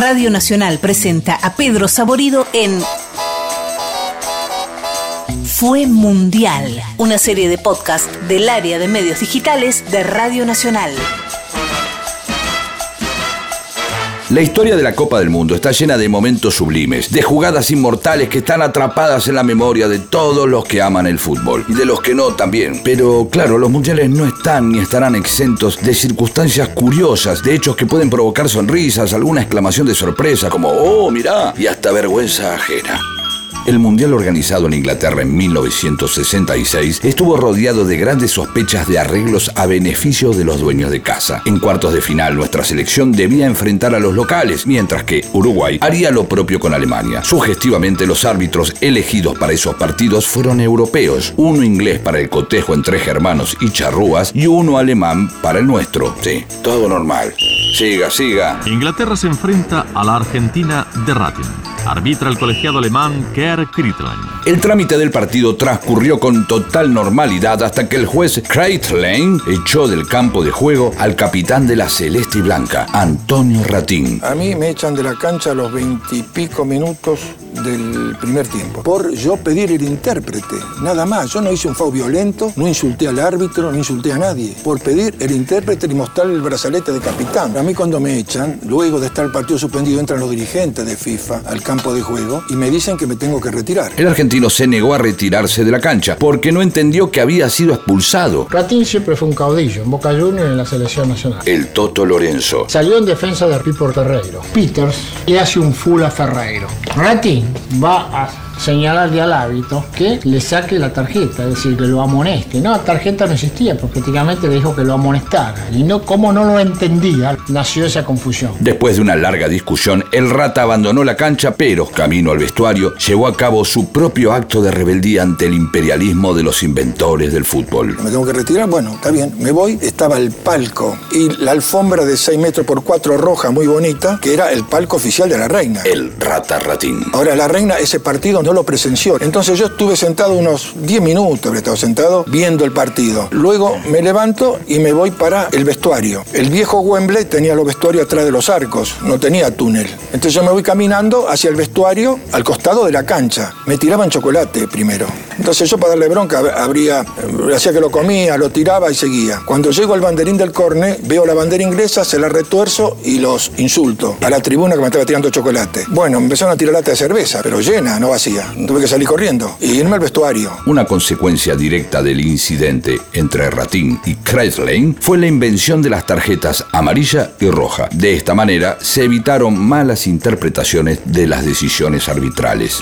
Radio Nacional presenta a Pedro Saborido en Fue Mundial, una serie de podcast del área de medios digitales de Radio Nacional. La historia de la Copa del Mundo está llena de momentos sublimes, de jugadas inmortales que están atrapadas en la memoria de todos los que aman el fútbol y de los que no también. Pero claro, los mundiales no están ni estarán exentos de circunstancias curiosas, de hechos que pueden provocar sonrisas, alguna exclamación de sorpresa como ¡Oh, mirá! y hasta vergüenza ajena. El Mundial organizado en Inglaterra en 1966 estuvo rodeado de grandes sospechas de arreglos a beneficio de los dueños de casa. En cuartos de final, nuestra selección debía enfrentar a los locales, mientras que Uruguay haría lo propio con Alemania. Sugestivamente, los árbitros elegidos para esos partidos fueron europeos, uno inglés para el cotejo entre germanos y charrúas y uno alemán para el nuestro. Sí, todo normal. Siga, siga. Inglaterra se enfrenta a la Argentina de Rating. Arbitra el colegiado alemán Kerr Kritlein. El trámite del partido transcurrió con total normalidad hasta que el juez Kreitlane echó del campo de juego al capitán de la Celeste y Blanca, Antonio Ratín. A mí me echan de la cancha a los veintipico minutos del primer tiempo. Por yo pedir el intérprete, nada más. Yo no hice un foul violento, no insulté al árbitro, no insulté a nadie. Por pedir el intérprete y mostrar el brazalete de capitán. A mí cuando me echan, luego de estar el partido suspendido, entran los dirigentes de FIFA al campo de juego y me dicen que me tengo que retirar. El argentino se negó a retirarse de la cancha porque no entendió que había sido expulsado. Ratín siempre fue un caudillo en Boca Juniors y en la selección nacional. El Toto Lorenzo. Salió en defensa de Pipo Ferreiro. Peters le hace un full a Ferreiro. Ratín va a señalarle al hábito que le saque la tarjeta, es decir, que lo amoneste. No, la tarjeta no existía, porque prácticamente le dijo que lo amonestara. Y no, como no lo entendía, nació esa confusión. Después de una larga discusión, el rata abandonó la cancha, pero camino al vestuario, llevó a cabo su propio acto de rebeldía ante el imperialismo de los inventores del fútbol. Me tengo que retirar, bueno, está bien, me voy. Estaba el palco y la alfombra de 6 metros por 4 roja, muy bonita, que era el palco oficial de la reina. El rata Ahora, la reina, ese partido no lo presenció. Entonces yo estuve sentado unos 10 minutos, habría estado sentado, viendo el partido. Luego me levanto y me voy para el vestuario. El viejo Wembley tenía los vestuarios atrás de los arcos, no tenía túnel. Entonces yo me voy caminando hacia el vestuario al costado de la cancha. Me tiraban chocolate primero. Entonces yo para darle bronca habría, hacía que lo comía, lo tiraba y seguía. Cuando llego al banderín del corne, veo la bandera inglesa, se la retuerzo y los insulto a la tribuna que me estaba tirando chocolate. Bueno, empezaron a tirar de cerveza, pero llena, no vacía. Tuve que salir corriendo y irme al vestuario. Una consecuencia directa del incidente entre Ratín y Kreislane fue la invención de las tarjetas amarilla y roja. De esta manera se evitaron malas interpretaciones de las decisiones arbitrales.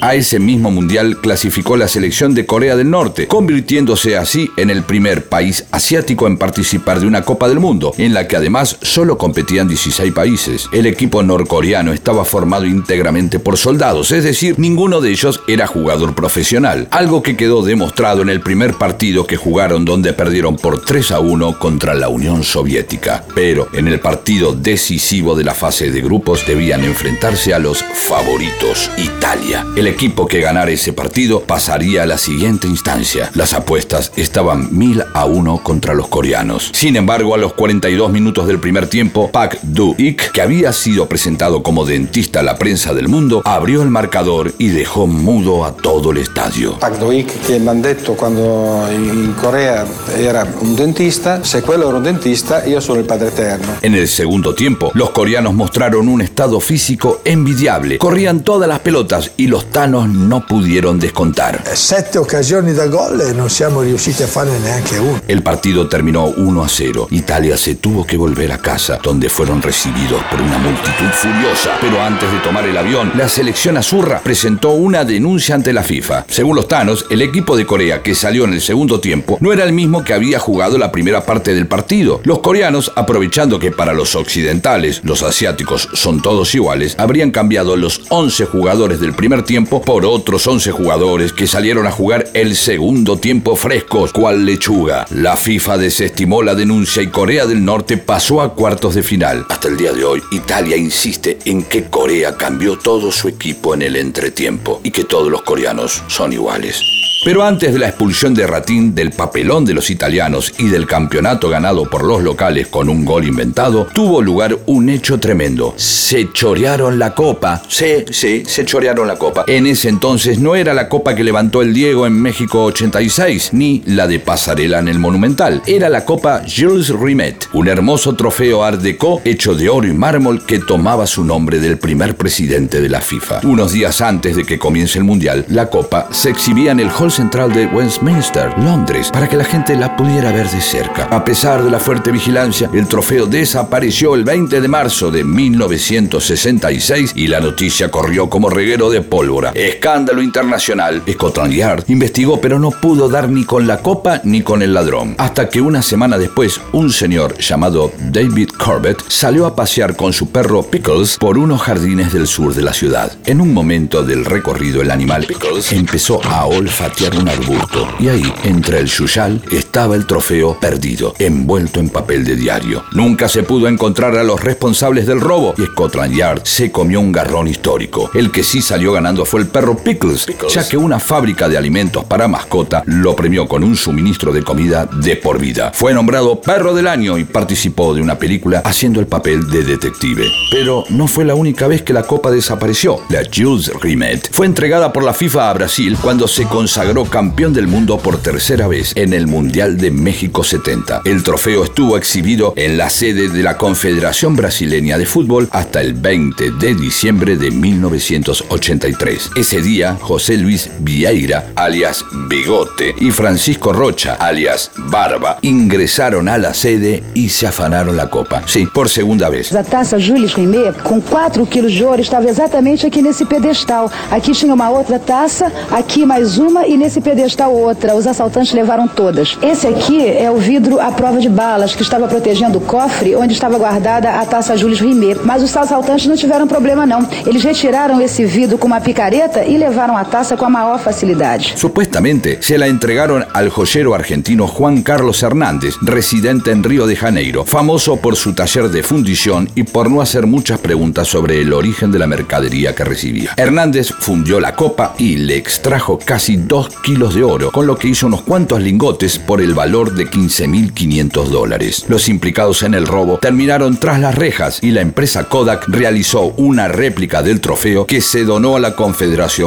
A ese mismo mundial clasificó la selección de Corea del Norte, convirtiéndose así en el primer país asiático en participar de una Copa del Mundo, en la que además solo competían 16 países. El equipo norcoreano estaba formado íntegramente por soldados, es decir, ninguno de ellos era jugador profesional, algo que quedó demostrado en el primer partido que jugaron donde perdieron por 3 a 1 contra la Unión Soviética. Pero en el partido decisivo de la fase de grupos debían enfrentarse a los favoritos, Italia. Equipo que ganara ese partido pasaría a la siguiente instancia. Las apuestas estaban mil a uno contra los coreanos. Sin embargo, a los 42 minutos del primer tiempo, Pak Do-ik, que había sido presentado como dentista a la prensa del mundo, abrió el marcador y dejó mudo a todo el estadio. Pak Do-ik, che mi hanno detto quando in Corea era un dentista, se quello era un dentista, io sono il padre eterno. En el segundo tiempo, los coreanos mostraron un estado físico envidiable. Corrían todas las pelotas y los tanos no pudieron descontar. Sette occasioni da gol e non siamo riusciti a farne neanche uno. El partido terminó 1 a 0. Italia se tuvo que volver a casa, donde fueron recibidos por una multitud furiosa. Pero antes de tomar el avión, la selección azurra presentó una denuncia ante la FIFA. Según los tanos, el equipo de Corea que salió en el segundo tiempo no era el mismo que había jugado la primera parte del partido. Los coreanos, aprovechando que para los occidentales los asiáticos son todos iguales, habrían cambiado los 11 jugadores del primer tiempo por otros 11 jugadores que salieron a jugar el segundo tiempo frescos, cual lechuga. La FIFA desestimó la denuncia y Corea del Norte pasó a cuartos de final. Hasta el día de hoy, Italia insiste en que Corea cambió todo su equipo en el entretiempo y que todos los coreanos son iguales. Pero antes de la expulsión de Ratín del papelón de los italianos y del campeonato ganado por los locales con un gol inventado, tuvo lugar un hecho tremendo. Se chorearon la copa. Sí, sí, se chorearon la copa. En ese entonces no era la copa que levantó el Diego en México 86, ni la de Pasarela en el Monumental. Era la copa Jules Rimet, un hermoso trofeo Art Deco hecho de oro y mármol que tomaba su nombre del primer presidente de la FIFA. Unos días antes de que comience el Mundial, la copa se exhibía en el Hall Central de Westminster, Londres, para que la gente la pudiera ver de cerca. A pesar de la fuerte vigilancia, el trofeo desapareció el 20 de marzo de 1966 y la noticia corrió como reguero de pólvora. Escándalo internacional. Scotland Yard investigó pero no pudo dar ni con la copa ni con el ladrón. Hasta que una semana después, un señor llamado David Corbett salió a pasear con su perro Pickles por unos jardines del sur de la ciudad. En un momento del recorrido, el animal Pickles empezó a olfatear un arbusto y ahí, entre el yuyal, estaba el trofeo perdido, envuelto en papel de diario. Nunca se pudo encontrar a los responsables del robo y Scotland Yard se comió un garrón histórico. El que sí salió ganando fue el perro Pickles, ya que una fábrica de alimentos para mascota lo premió con un suministro de comida de por vida. Fue nombrado perro del año y participó de una película haciendo el papel de detective. Pero no fue la única vez que la copa desapareció. La Jules Rimet fue entregada por la FIFA a Brasil cuando se consagró campeón del mundo por tercera vez en el Mundial de México 70. El trofeo estuvo exhibido en la sede de la Confederación Brasileña de Fútbol hasta el 20 de diciembre de 1983. Ese día, José Luis Vieira, alias Bigote, y Francisco Rocha, alias Barba, ingresaron a la sede y se afanaron la copa. Sí, por segunda vez. A taça Jules Rimet, com 4 quilos de ouro, estava exatamente aqui nesse pedestal. Aqui tinha uma outra taça, aqui mais uma e nesse pedestal outra. Os assaltantes levaram todas. Esse aqui é o vidro à prova de balas que estava protegendo o cofre onde estava guardada a taça Jules Rimet. Mas os assaltantes não tiveram problema não. Eles retiraram esse vidro com uma picareta e levaram a taça com a maior facilidade. Supuestamente se la entregaron al joyero argentino Juan Carlos Hernández, residente en Río de Janeiro, famoso por su taller de fundición y por no hacer muchas preguntas sobre el origen de la mercadería que recibía. Hernández fundió la copa y le extrajo casi 2 kilos de oro, con lo que hizo unos cuantos lingotes por el valor de 15.500 dólares. Los implicados en el robo terminaron tras las rejas y la empresa Kodak realizó una réplica del trofeo que se donó a la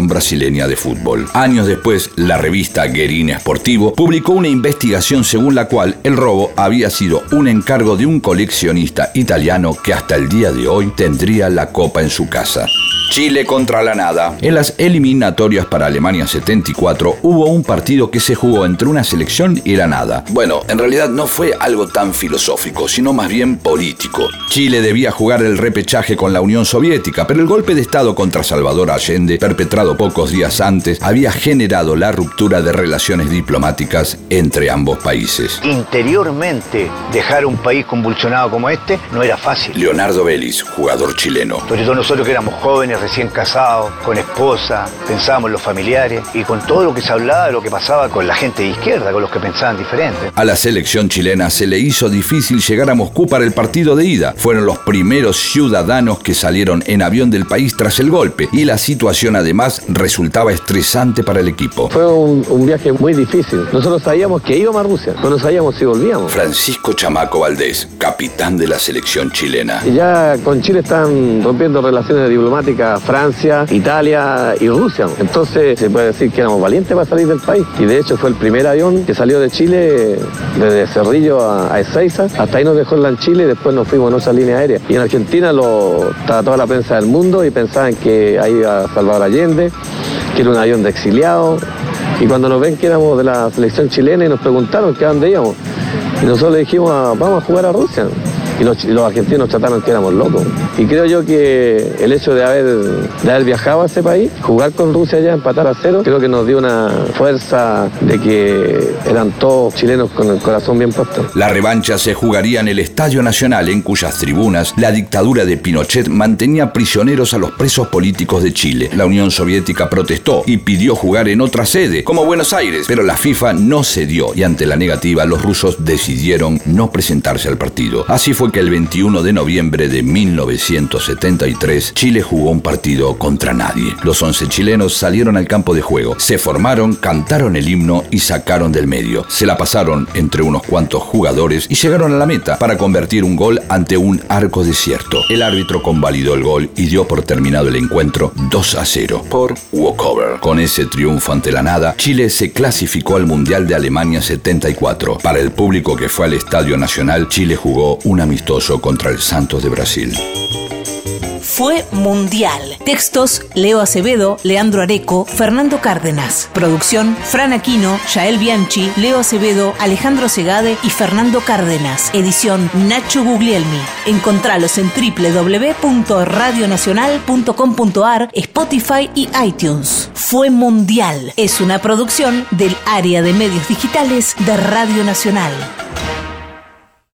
Brasileña de Fútbol. Años después, la revista Guerin Sportivo publicó una investigación según la cual el robo había sido un encargo de un coleccionista italiano que hasta el día de hoy tendría la copa en su casa. Chile contra la nada. En las eliminatorias para Alemania 74 hubo un partido que se jugó entre una selección y la nada. Bueno, en realidad no fue algo tan filosófico, sino más bien político. Chile debía jugar el repechaje con la Unión Soviética, pero el golpe de Estado contra Salvador Allende, perpetrado pocos días antes, había generado la ruptura de relaciones diplomáticas entre ambos países. Interiormente, dejar un país convulsionado como este no era fácil. Leonardo Vélez, jugador chileno. Sobre todo nosotros que éramos jóvenes, recién casados, con esposa, pensábamos en los familiares y con todo lo que se hablaba de lo que pasaba con la gente de izquierda, con los que pensaban diferente. A la selección chilena se le hizo difícil llegar a Moscú para el partido de ida. Fueron los primeros ciudadanos que salieron en avión del país tras el golpe y la situación además resultaba estresante para el equipo. Fue un, un viaje muy difícil. Nosotros sabíamos que íbamos a Rusia, pero no sabíamos si volvíamos. Francisco Chamaco Valdés, capitán de la selección chilena. Y ya con Chile están rompiendo relaciones diplomáticas Francia, Italia y Rusia. Entonces se puede decir que éramos valientes para salir del país. Y de hecho fue el primer avión que salió de Chile desde Cerrillo a, a Ezeiza. Hasta ahí nos dejó en Chile y después nos fuimos en otra línea aérea. Y en Argentina lo estaba toda la prensa del mundo y pensaban que ahí iba Allende, que era un avión de exiliados. Y cuando nos ven que éramos de la selección chilena y nos preguntaron que a dónde íbamos, y nosotros le dijimos, vamos a jugar a Rusia. Y los, y los argentinos trataron que éramos locos. Y creo yo que el hecho de haber, de viajado a ese país, jugar con Rusia ya, empatar a cero, creo que nos dio una fuerza de que eran todos chilenos con el corazón bien puesto. La revancha se jugaría en el Estadio Nacional, en cuyas tribunas la dictadura de Pinochet mantenía prisioneros a los presos políticos de Chile. La Unión Soviética protestó y pidió jugar en otra sede, como Buenos Aires, pero la FIFA no cedió y ante la negativa los rusos decidieron no presentarse al partido. Así fue que el 21 de noviembre de 1973 Chile jugó un partido contra nadie. Los 11 chilenos salieron al campo de juego, se formaron, cantaron el himno y sacaron del medio. Se la pasaron entre unos cuantos jugadores y llegaron a la meta para convertir un gol ante un arco desierto. El árbitro convalidó el gol y dio por terminado el encuentro 2 a 0 por walkover. Con ese triunfo ante la nada, Chile se clasificó al Mundial de Alemania 74. Para el público que fue al Estadio Nacional, Chile jugó un amistoso contra el Santos de Brasil fue mundial. Textos, Leo Acevedo, Leandro Areco, Fernando Cárdenas. Producción, Fran Aquino, Yael Bianchi, Leo Acevedo, Alejandro Segade y Fernando Cárdenas. Edición Nacho Guglielmi. Encontralos en www.radionacional.com.ar, Spotify y iTunes. Fue mundial. Es una producción del área de medios digitales de Radio Nacional.